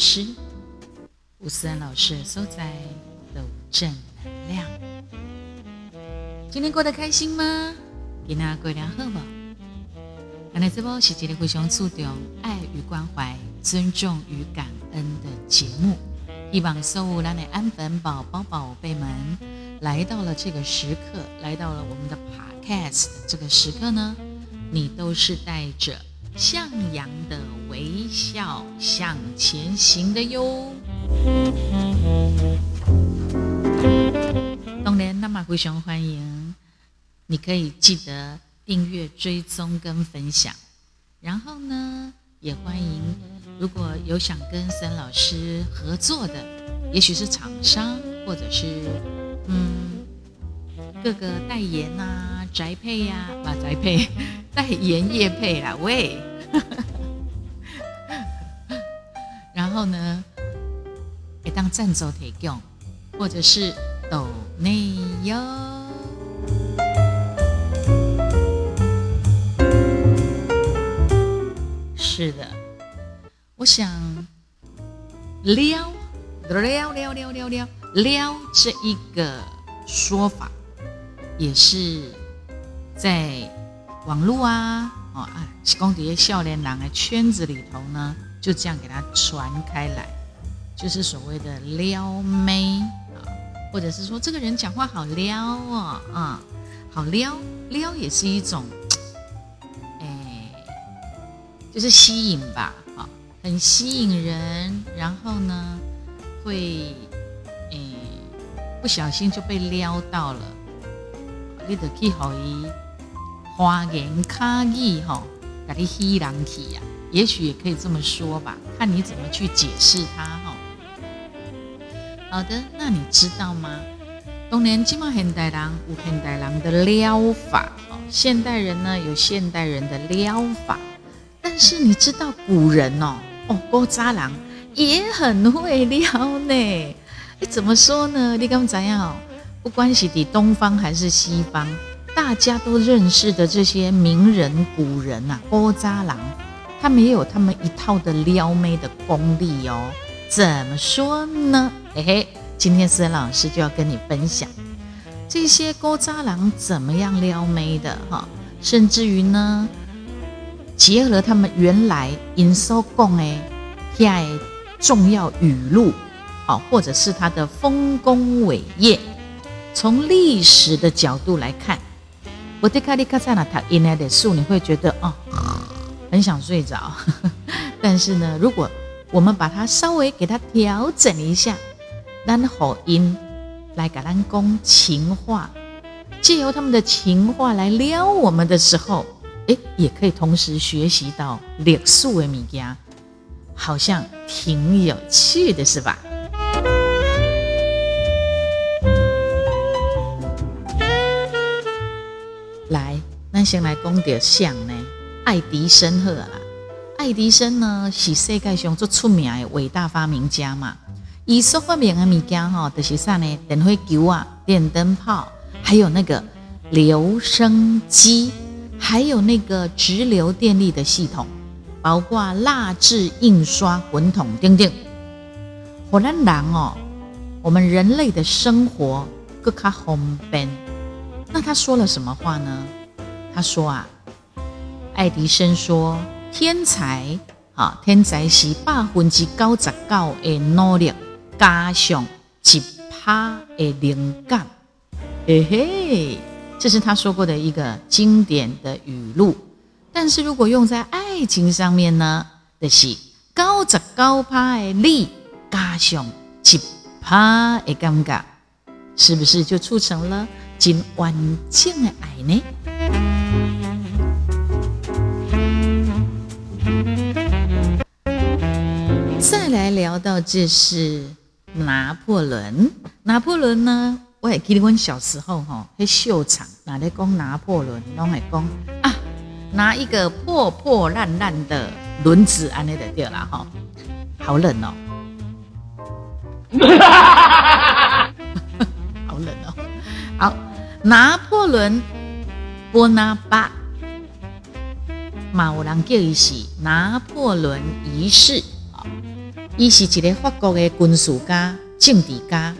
师，吴思安老师所在的正能量。今天过得开心吗？今天过得好不？今天这波是一个非常注重爱与关怀、尊重与感恩的节目。希望所有咱的安粉宝宝、宝贝们，来到了这个时刻，来到了我们的 Podcast 这个时刻呢，你都是带着向阳的微笑向前行的哟。当然，那么非常欢迎，你可以记得订阅、追踪跟分享。然后呢，也欢迎。如果有想跟森老师合作的，也许是厂商，或者是嗯各个代言呐、宅配呀、把宅配代言业配啦，喂，然后呢，也当赞助提供，或者是抖内哟，是的。我想撩撩撩撩撩撩撩这一个说法，也是在网络啊哦啊，公底下笑脸郎的圈子里头呢，就这样给它传开来，就是所谓的撩妹啊，或者是说这个人讲话好撩哦啊，好撩撩也是一种，哎，就是吸引吧。啊很吸引人，然后呢，会诶不小心就被撩到了，你得去好伊花言巧语吼，给你吸人去呀。也许也可以这么说吧，看你怎么去解释它哈。好的，那你知道吗？当年今嘛现代人有现代人的撩法哦，现代人呢有现代人的撩法，但是你知道古人哦。哦，郭渣郎也很会撩呢。怎么说呢？你刚怎样？不管是的东方还是西方，大家都认识的这些名人古人呐，郭渣郎，他们也有他们一套的撩妹的功力哦。怎么说呢？嘿嘿，今天思恩老师就要跟你分享这些郭渣郎怎么样撩妹的哈，甚至于呢。结合他们原来因所讲的遐重要语录，好，或者是他的丰功伟业，从历史的角度来看，我对卡利卡在那塔因来的树，你会觉得哦，很想睡着。但是呢，如果我们把它稍微给它调整一下，让好音来给咱讲情话，借由他们的情话来撩我们的时候。哎，也可以同时学习到历史的物件，好像挺有趣的，是吧？先来讲点像呢，爱迪生好啦。爱迪生呢是世界上最出名的伟大发明家嘛。伊所发明的物件哈，就是啥呢？电火球啊，电灯泡，还有那个留声机。还有那个直流电力的系统，包括蜡质印刷滚筒等等。火兰狼哦，我们人类的生活更加方便。那他说了什么话呢？他说啊，爱迪生说，天才啊，天才是百分之九十九的努力加上一趴的灵感，嘿嘿。这是他说过的一个经典的语录，但是如果用在爱情上面呢，就是高十高趴的力加上一趴的尴尬，是不是就促成了真完整的爱呢？聊到这是拿破仑，拿破仑呢？我还记得我小时候吼，去秀场，哪里讲拿破仑，拢会讲啊，拿一个破破烂烂的轮子安尼就对了哈，好冷哦，好冷哦，好，拿破仑波拿巴，马有人叫伊是拿破仑一世，伊是一个法国的军事家、政治家。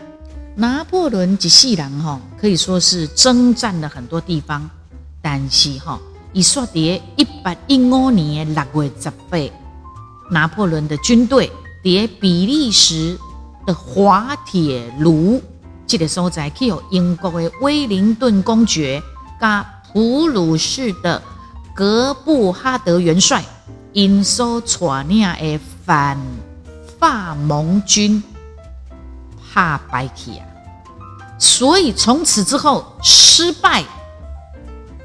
拿破仑一世人吼，可以说是征战了很多地方，但是吼，伊说伫一八一五年的六月十八，拿破仑的军队伫比利时的滑铁卢这个所在，去有英国的威灵顿公爵加普鲁士的格布哈德元帅因所带领的反法盟军。怕败去啊，所以从此之后失败，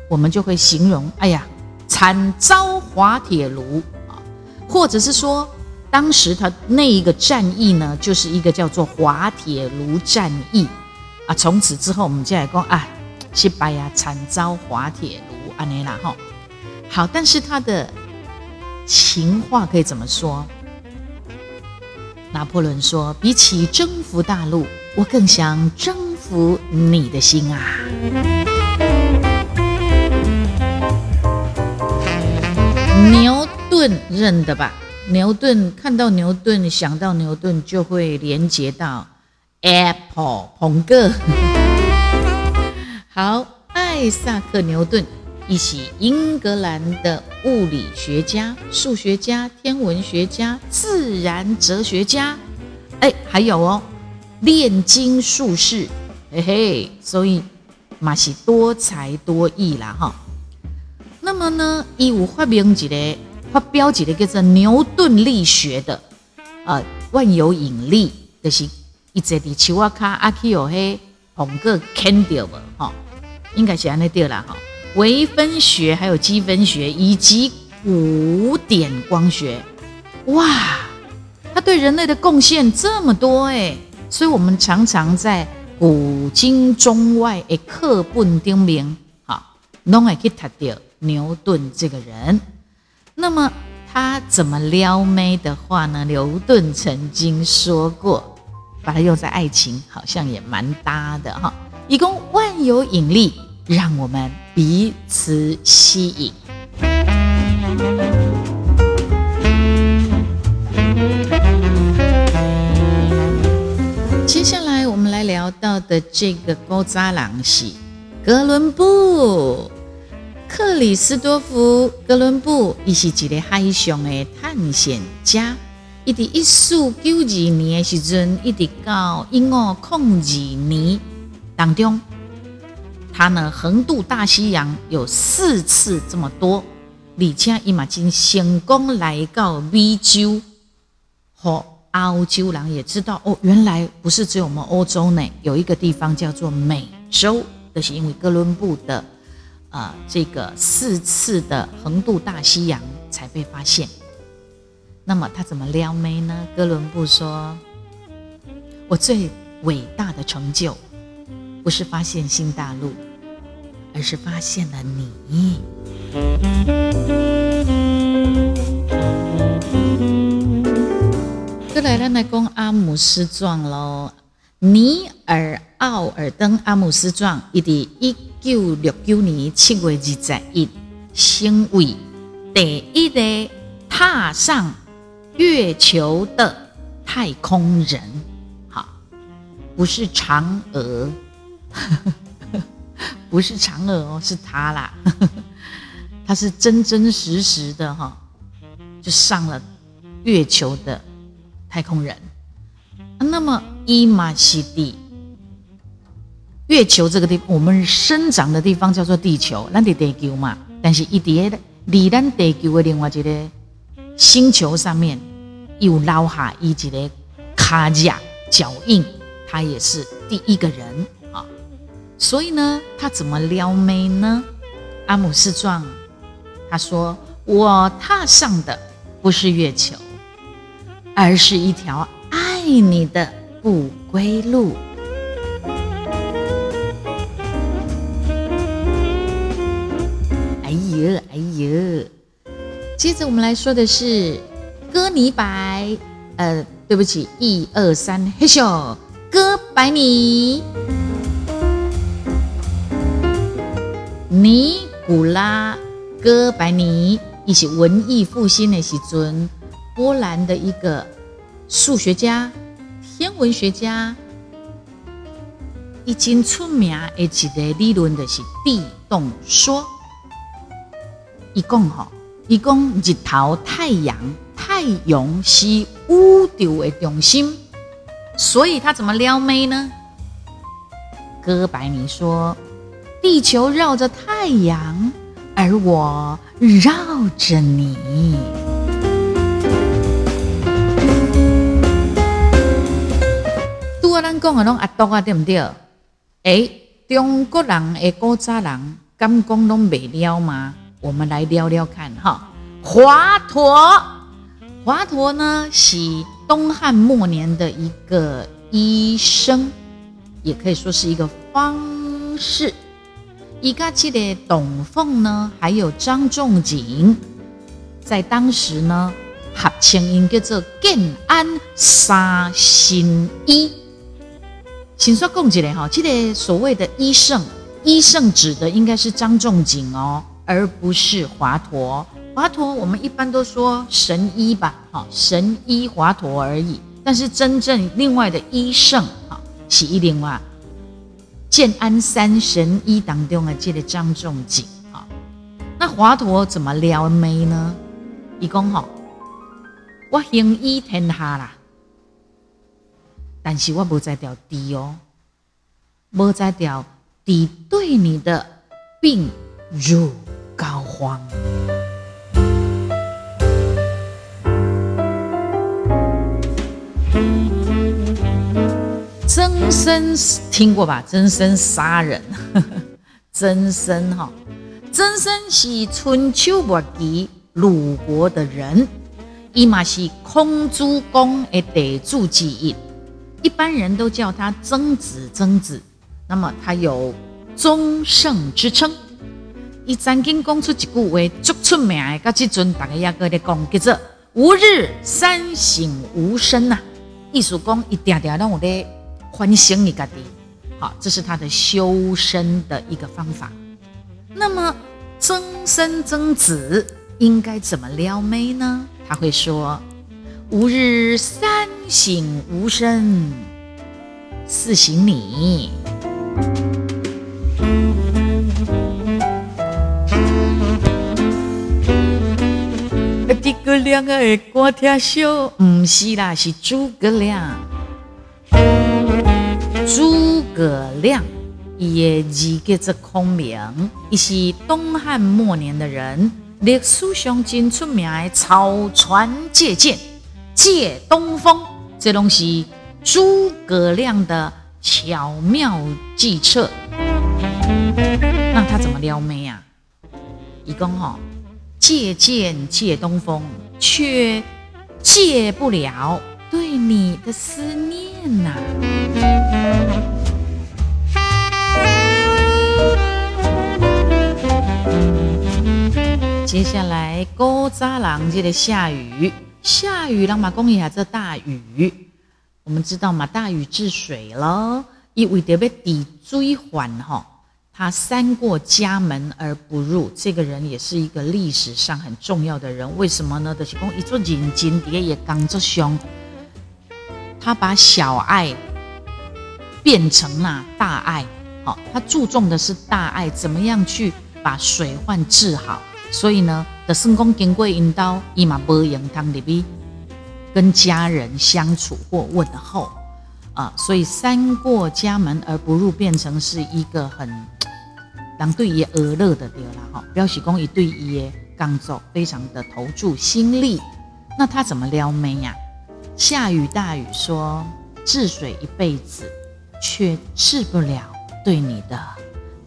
我们就会形容：哎呀，惨遭滑铁卢啊，或者是说，当时他那一个战役呢，就是一个叫做滑铁卢战役啊。从此之后，我们就来讲啊，失败呀，惨遭滑铁卢安尼啦哈。好，但是他的情话可以怎么说？拿破仑说：“比起征服大陆，我更想征服你的心啊！”牛顿认得吧？牛顿看到牛顿，想到牛顿，就会连接到 Apple 彭哥。好，艾萨克·牛顿。一起，英格兰的物理学家、数学家、天文学家、自然哲学家，哎，还有哦，炼金术士，嘿嘿，所以嘛是多才多艺啦哈。那么呢，伊有发明一个、发表一个叫做牛顿力学的，呃，万有引力，就是一直伫树啊卡阿去有嘿，红个看到无哈？应该是安尼对啦哈。微分学、还有积分学以及古典光学，哇，他对人类的贡献这么多哎，所以我们常常在古今中外的课本顶面，好，拢会去读到牛顿这个人。那么他怎么撩妹的话呢？牛顿曾经说过，把它用在爱情，好像也蛮搭的哈。一共万有引力。让我们彼此吸引。接下来我们来聊到的这个高扎朗是哥伦布，克里斯多夫·哥伦布，伊是一个海上的探险家。伊伫一四九二年的时阵，一直到一五零二年当中。他呢，横渡大西洋有四次这么多，而且伊马金成功来到美洲和欧洲人也知道哦，原来不是只有我们欧洲呢，有一个地方叫做美洲，这是因为哥伦布的呃这个四次的横渡大西洋才被发现。那么他怎么撩妹呢？哥伦布说：“我最伟大的成就不是发现新大陆。”而是发现了你。再来，咱来讲阿姆斯壮喽。尼尔奥尔登阿姆斯壮，伊伫一九六九年七月二十一，成为第一个踏上月球的太空人。好，不是嫦娥。不是嫦娥哦，是他啦，他是真真实实的哈，就上了月球的太空人。那么伊玛西蒂，月球这个地方，我们生长的地方叫做地球，咱的地球嘛。但是伊伫个离咱地球的另外一个星球上面，又留下一个卡甲脚印，他也是第一个人。所以呢，他怎么撩妹呢？阿姆斯壮他说：“我踏上的不是月球，而是一条爱你的不归路。”哎呦哎呦！接着我们来说的是哥尼白，呃，对不起，一二三，嘿咻，哥白尼。尼古拉·哥白尼，伊是文艺复兴的时阵，波兰的一个数学家、天文学家，已经出名的一个理论就是地动说。一共吼，一共日头、太阳、太阳是宇宙的中心，所以他怎么撩妹呢？哥白尼说，地球绕着太阳，而我绕着你。拄啊，咱讲的拢阿多啊，对不对？哎，中国人诶古早人敢讲拢未了吗？我们来聊聊看哈，华佗，华佗呢是东汉末年的一个医生，也可以说是一个方士。伊家记得董凤呢，还有张仲景，在当时呢合称音叫做建安三新医。请说共几嘞哈，记得所谓的医圣，医圣指的应该是张仲景哦。而不是华佗，华佗我们一般都说神医吧，哈神医华佗而已。但是真正另外的医圣，好是一另外建安三神医当中的这个张仲景，好，那华佗怎么撩妹呢？一共好，我行医天下啦，但是我不在掉地哦，不在掉敌对你的病入。膏肓，曾生听过吧？曾生杀人，曾生哈，曾生是春秋末期鲁国的人，伊嘛是孔诸公的地主之一，一般人都叫他曾子。曾子，那么他有宗圣之称。伊曾经讲出一句话，足出名的，到即阵大家也搁咧讲，叫做“吾日三省吾身”呐。意思讲，一点点让我咧反省你家己。好，这是他的修身的一个方法。那么，增生增子应该怎么撩妹呢？他会说：“吾日三省吾身，四省你。”诸葛亮的歌听少，不是啦，是诸葛亮。诸葛亮，伊的字叫做孔明，伊是东汉末年的人，历史上真出名的草船借箭、借东风，这东西诸葛亮的巧妙计策。那他怎么撩妹啊？一共吼。借剑借东风，却借不了对你的思念呐。接下来，高扎郎记得下雨，下雨让马公爷还这大雨。我们知道嘛，大禹治水了，因为得被抵追还哈。他三过家门而不入，这个人也是一个历史上很重要的人。为什么呢？就是讲一座人金蝶也刚着凶，他把小爱变成了大爱。好，他注重的是大爱，怎么样去把水患治好？所以呢，的圣公经过引导，伊嘛不用汤里边跟家人相处或问候啊。所以三过家门而不入，变成是一个很。当对伊而乐的对啦哈，表示讲伊对伊的工作非常的投注心力。那他怎么撩妹呀？下雨大雨说治水一辈子，却治不了对你的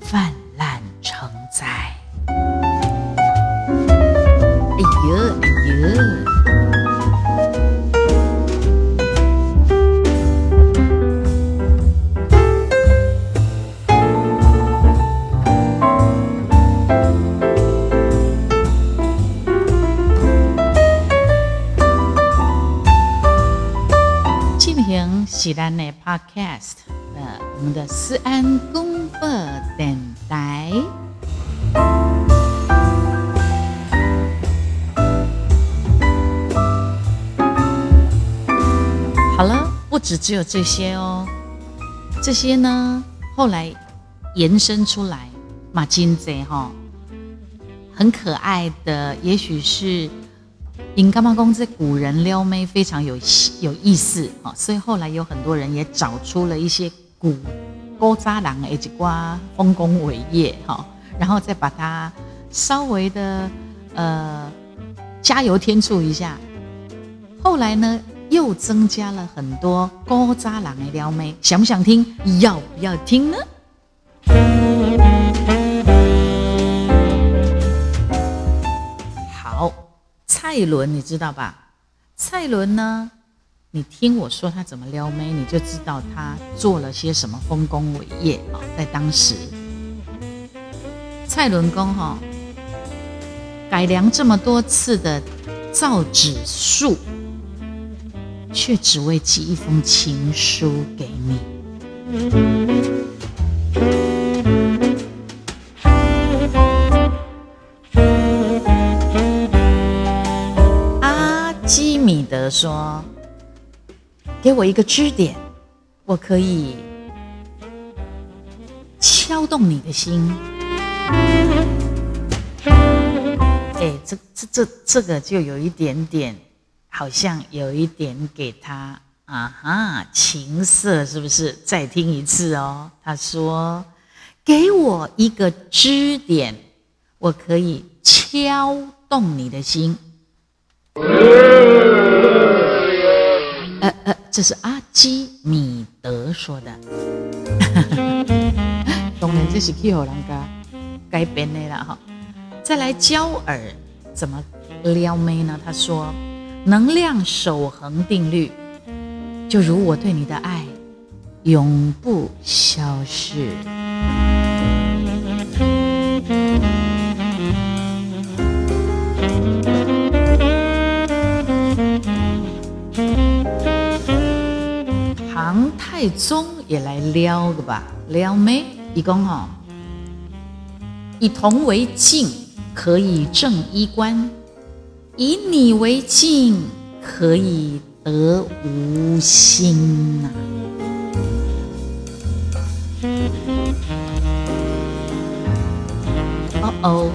泛滥成灾。哎呦哎呦！喜兰的 Podcast，呃，我们的思安公播电台。好了，不止只有这些哦，这些呢后来延伸出来，马金贼哈，很可爱的，也许是因干妈公这古人撩妹非常有有意思哈，所以后来有很多人也找出了一些古勾渣郎以及瓜丰功伟业哈，然后再把它稍微的呃加油添醋一下，后来呢？又增加了很多高渣郎的撩妹，想不想听？要不要听呢？好，蔡伦你知道吧？蔡伦呢？你听我说他怎么撩妹，你就知道他做了些什么丰功伟业啊！在当时，蔡伦公哈改良这么多次的造纸术。却只为寄一封情书给你。阿基米德说：“给我一个支点，我可以敲动你的心。”哎，这这这这个就有一点点。好像有一点给他啊哈情色，是不是？再听一次哦。他说：“给我一个支点，我可以敲动你的心。”呃呃，这是阿基米德说的。当然这是去后人家改编的了哈。再来教耳怎么撩妹呢？他说。能量守恒定律，就如我对你的爱，永不消逝。唐太宗也来撩个吧，撩妹，一共哦，以铜为镜，可以正衣冠。以你为镜，可以得无心呐。哦哦，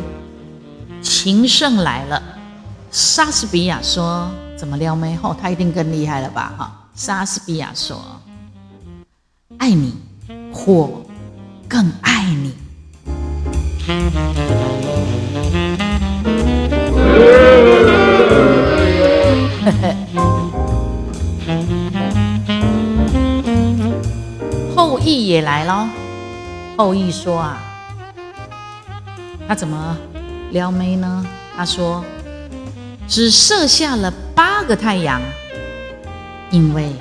情圣来了。莎士比亚说：“怎么撩妹？哦，他一定更厉害了吧？”哈，莎士比亚说：“爱你，或更爱你。”也来了。后羿说啊，他怎么撩妹呢？他说，只射下了八个太阳，因为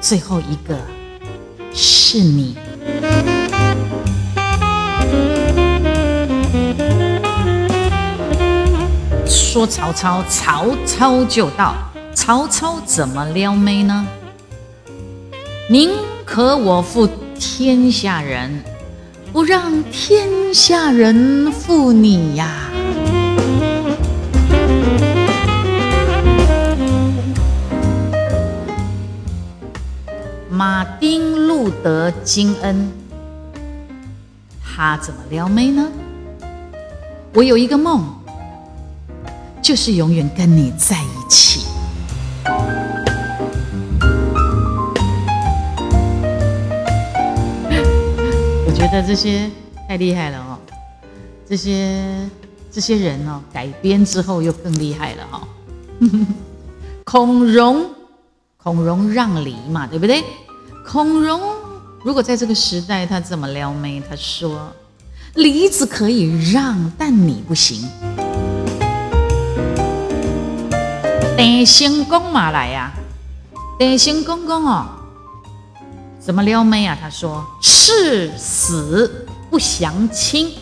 最后一个是你。说曹操，曹操就到。曹操怎么撩妹呢？您可我负天下人，不让天下人负你呀！马丁·路德·金恩，他怎么撩妹呢？我有一个梦。就是永远跟你在一起。这些太厉害了哦，这些这些人哦，改编之后又更厉害了哈。孔融，孔融让梨嘛，对不对？孔融如果在这个时代，他怎么撩妹？他说：“梨子可以让，但你不行。”德兴公嘛来呀，德兴公公哦，怎么撩妹啊？他说：誓死不降亲，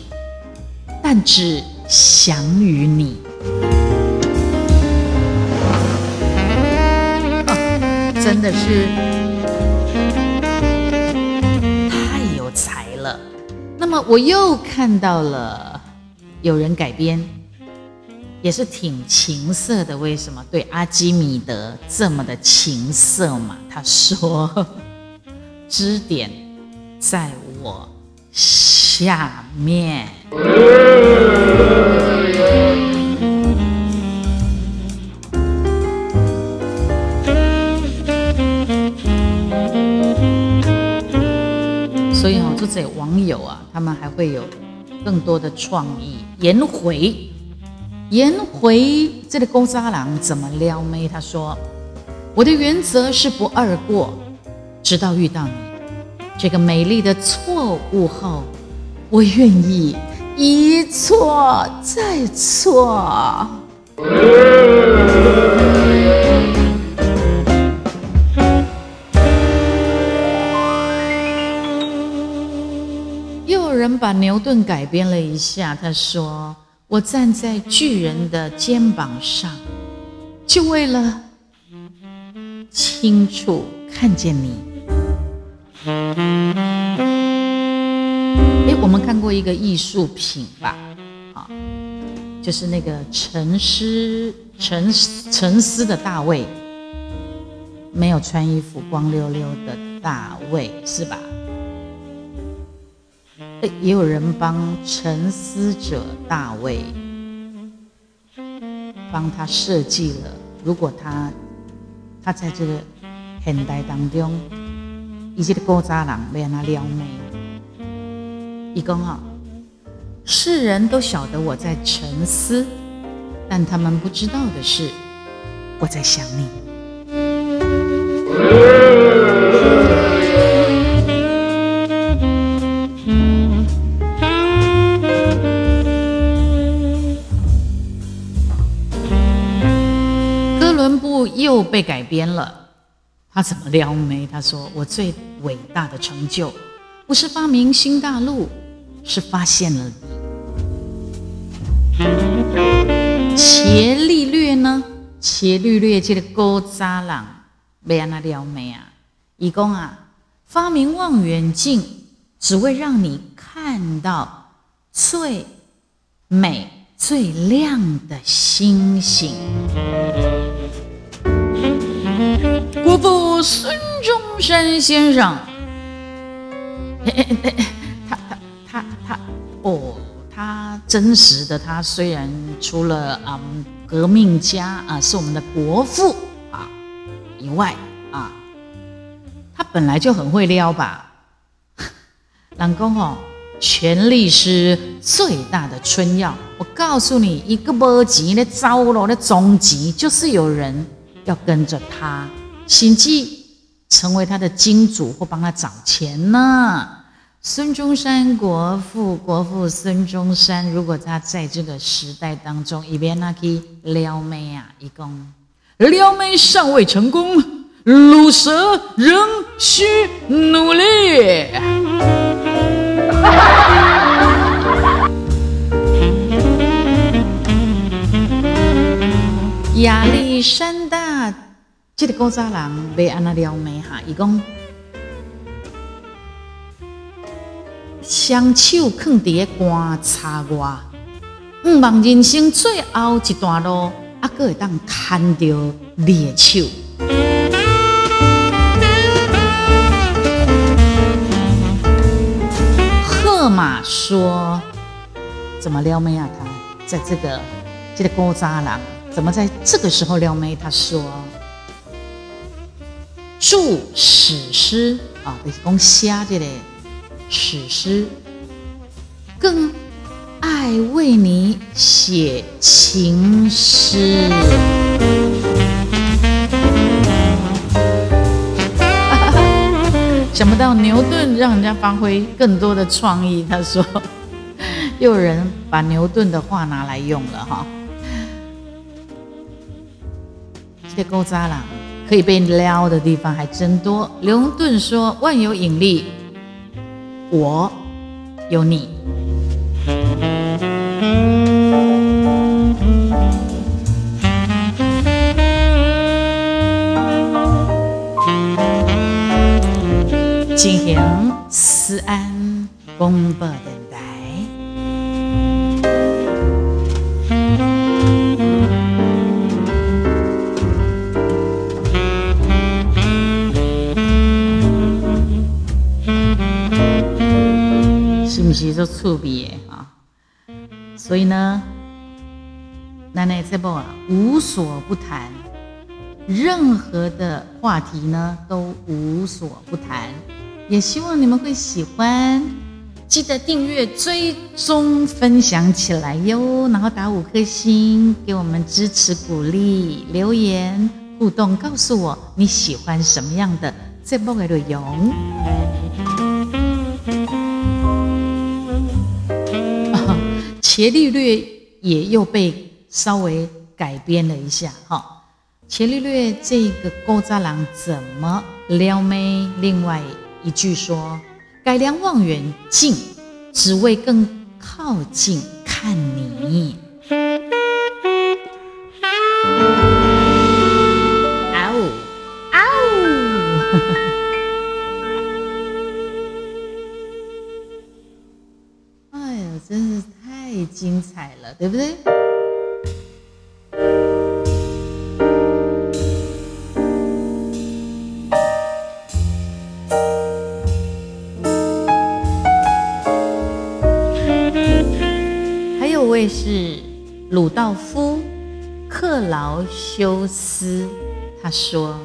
但只降于你。真的是太有才了。那么我又看到了有人改编。也是挺情色的。为什么对阿基米德这么的情色嘛？他说：“支点在我下面。”所以哦，这些网友啊，他们还会有更多的创意。颜回，颜回这个勾渣郎怎么撩妹？他说：“我的原则是不二过，直到遇到你这个美丽的错误后，我愿意一错再错。”又有人把牛顿改编了一下，他说：“我站在巨人的肩膀上，就为了清楚看见你。”哎，我们看过一个艺术品吧？啊，就是那个沉思、沉沉思的大卫，没有穿衣服，光溜溜的大卫，是吧？也有人帮沉思者大卫帮他设计了，如果他他在这个现代当中，以及的古早人被他撩妹，一共哈，世人都晓得我在沉思，但他们不知道的是，我在想你。哥伦布又被改编了，他怎么撩妹？他说：“我最伟大的成就不是发明新大陆，是发现了你。”伽利略呢？伽利略这个高渣郎被安那撩妹啊？一共啊，发明望远镜，只为让你看到最美、最亮的星星。国父孙中山先生，他他他他哦，他真实的他虽然除了啊革命家啊是我们的国父啊以外啊，他本来就很会撩吧。老公哦，权力是最大的春药。我告诉你，一个波及的糟了的终极就是有人。要跟着他，心计成为他的金主或帮他找钱呢？孙中山国父，国父孙中山，如果他在这个时代当中，一边那去撩妹啊，一共撩妹尚未成功，鲁蛇仍需努力。压力山大，这个古早人被安那撩妹哈，伊讲双手放伫个棺擦外，毋望人生最后一段路，还阁会当牵着你的手。赫马说：“怎么撩妹啊？他在这个这个古早人。”怎么在这个时候撩妹？他说：“著史诗啊，就是讲写这个史诗，更爱为你写情诗。”想不到牛顿让人家发挥更多的创意。他说：“又有人把牛顿的话拿来用了哈。”勾渣了，可以被撩的地方还真多。牛顿说：“万有引力，我有你。”进行思安公布的不是做趣味的啊？所以呢，奶奶这部啊无所不谈，任何的话题呢都无所不谈，也希望你们会喜欢，记得订阅、追踪、分享起来哟，然后打五颗星给我们支持鼓励，留言互动告诉我你喜欢什么样的这部的内容。伽利略也又被稍微改编了一下，哈。伽利略这个勾扎郎怎么撩妹？另外一句说：改良望远镜，只为更靠近看你。精彩了，对不对？还有位是鲁道夫·克劳修斯，他说：“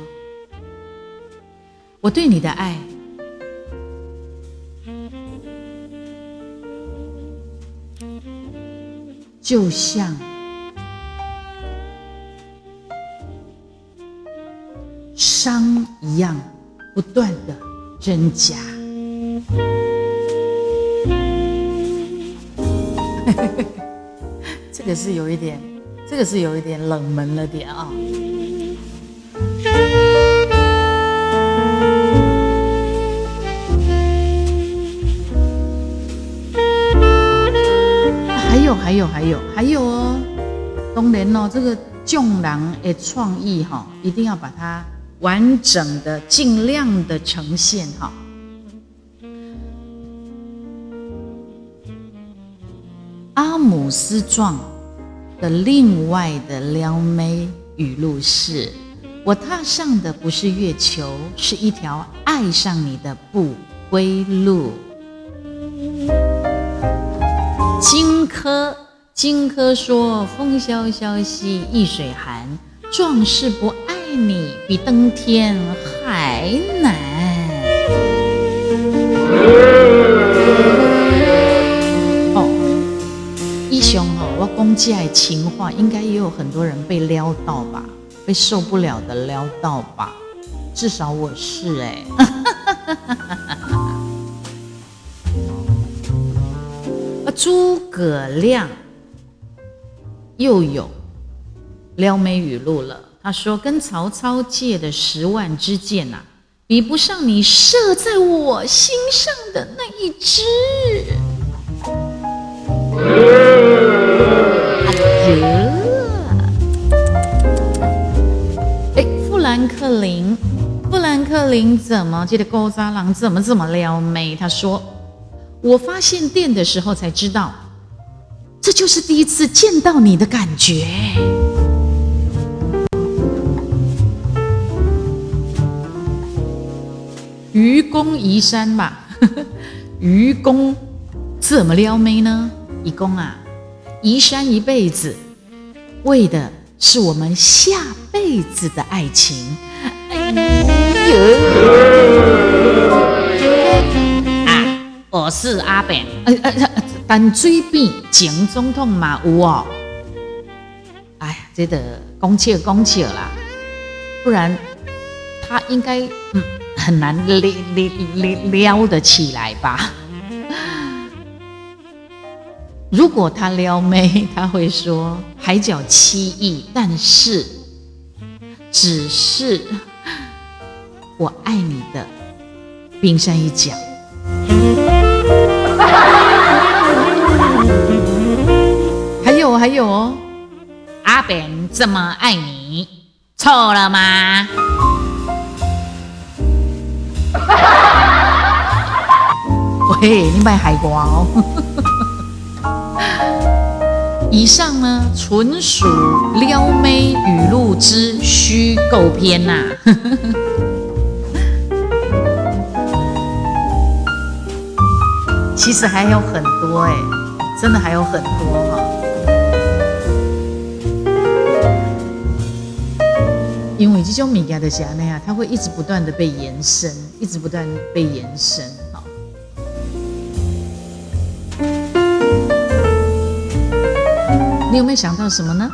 我对你的爱。”就像伤一样，不断的增加。这个是有一点，这个是有一点冷门了点啊。还有还有还有哦，当然哦，这个众人的创意哈，一定要把它完整的、尽量的呈现哈。阿姆斯壮的另外的撩妹语录是：我踏上的不是月球，是一条爱上你的不归路。荆轲，荆轲说：“风萧萧兮易水寒，壮士不爱你，比登天还难。”哦，一雄哦，我讲这爱情话，应该也有很多人被撩到吧，被受不了的撩到吧，至少我是哎。诸葛亮又有撩妹语录了。他说：“跟曹操借的十万支箭呐，比不上你射在我心上的那一支。”哎，富兰克林，富兰克林怎么记得勾渣郎怎么这么撩妹？他说。我发现电的时候才知道，这就是第一次见到你的感觉。愚公移山嘛，愚公怎么撩妹呢？愚公啊，移山一辈子，为的是我们下辈子的爱情。是阿扁，呃呃，但嘴边前总统嘛有哦。哎呀，这得恭切恭切啦，不然他应该嗯很难撩撩撩撩得起来吧？如果他撩妹，他会说海角七亿，但是只是我爱你的冰山一角。还有哦，阿扁这么爱你，错了吗？喂，你卖海瓜哦。以上呢，纯属撩妹语录之虚构篇呐。其实还有很多哎，真的还有很多哈。因为这种物件的是安尼啊，它会一直不断的被延伸，一直不断被延伸。好，你有没有想到什么呢？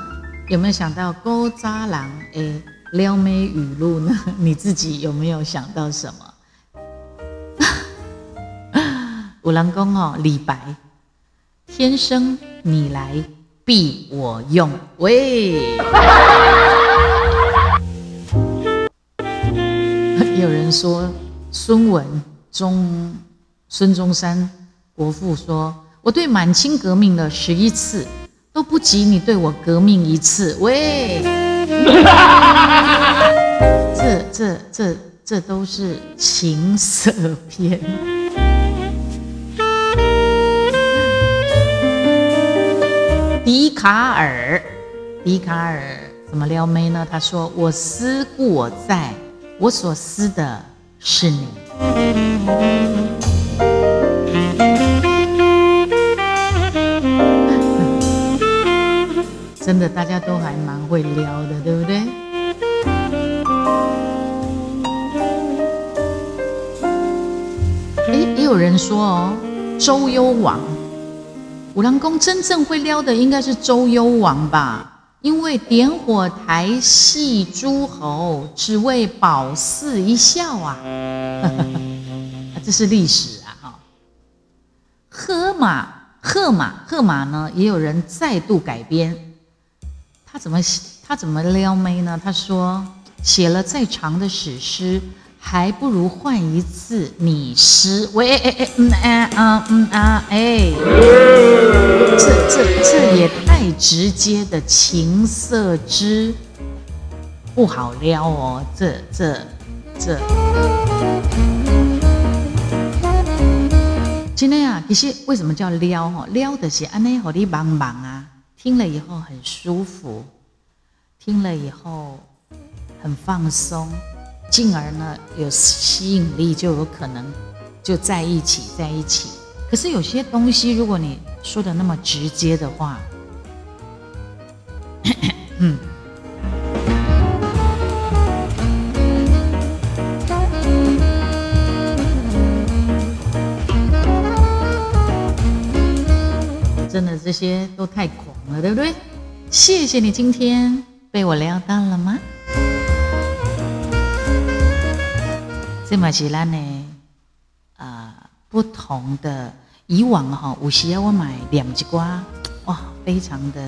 有没有想到勾渣郎诶撩妹语录呢？你自己有没有想到什么？五郎公哦，李白，天生你来必我用，喂。也有人说孙文中孙中山国父说：“我对满清革命了十一次，都不及你对我革命一次。”喂，这这这这都是情色片。笛卡尔，笛卡尔怎么撩妹呢？他说：“我思故我在。”我所思的是你，真的，大家都还蛮会撩的，对不对？哎，也有人说哦，周幽王，五郎公真正会撩的应该是周幽王吧。因为点火台戏诸侯，只为保嗣一笑啊！这是历史啊！哈，喝马，喝马，喝马呢？也有人再度改编。他怎么他怎么撩妹呢？他说，写了再长的史诗，还不如换一次你诗。喂，哎哎嗯啊嗯啊哎，这这这也。太直接的情色之不好撩哦，这这这。今天啊，其实为什么叫撩哈？撩的是安内和你帮忙啊，听了以后很舒服，听了以后很放松，进而呢有吸引力，就有可能就在一起在一起。可是有些东西，如果你说的那么直接的话，嗯，真的这些都太狂了，对不对？谢谢你今天被我撩到了吗？这马吉拉呢？啊，不同的以往哈，有时我买两只瓜，哇，非常的。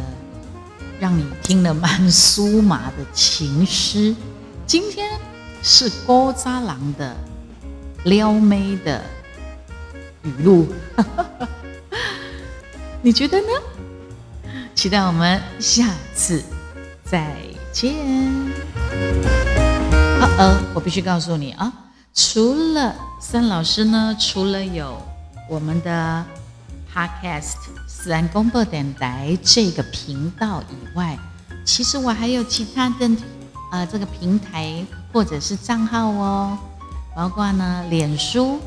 让你听了蛮酥麻的情诗，今天是高扎郎的撩妹的语录，你觉得呢？期待我们下次再见。哦哦，我必须告诉你啊，除了森老师呢，除了有我们的 Podcast。自然公播电台这个频道以外，其实我还有其他的呃这个平台或者是账号哦，包括呢脸书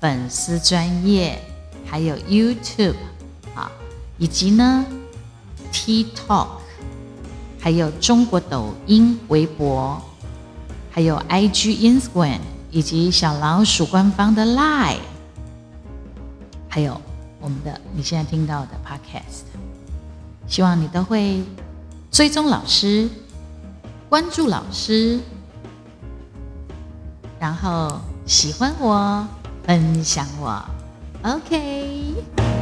粉丝专业，还有 YouTube 啊，以及呢 TikTok，还有中国抖音、微博，还有 IG、Instagram，以及小老鼠官方的 Line，还有。我们的你现在听到的 Podcast，希望你都会追踪老师、关注老师，然后喜欢我、分享我。OK。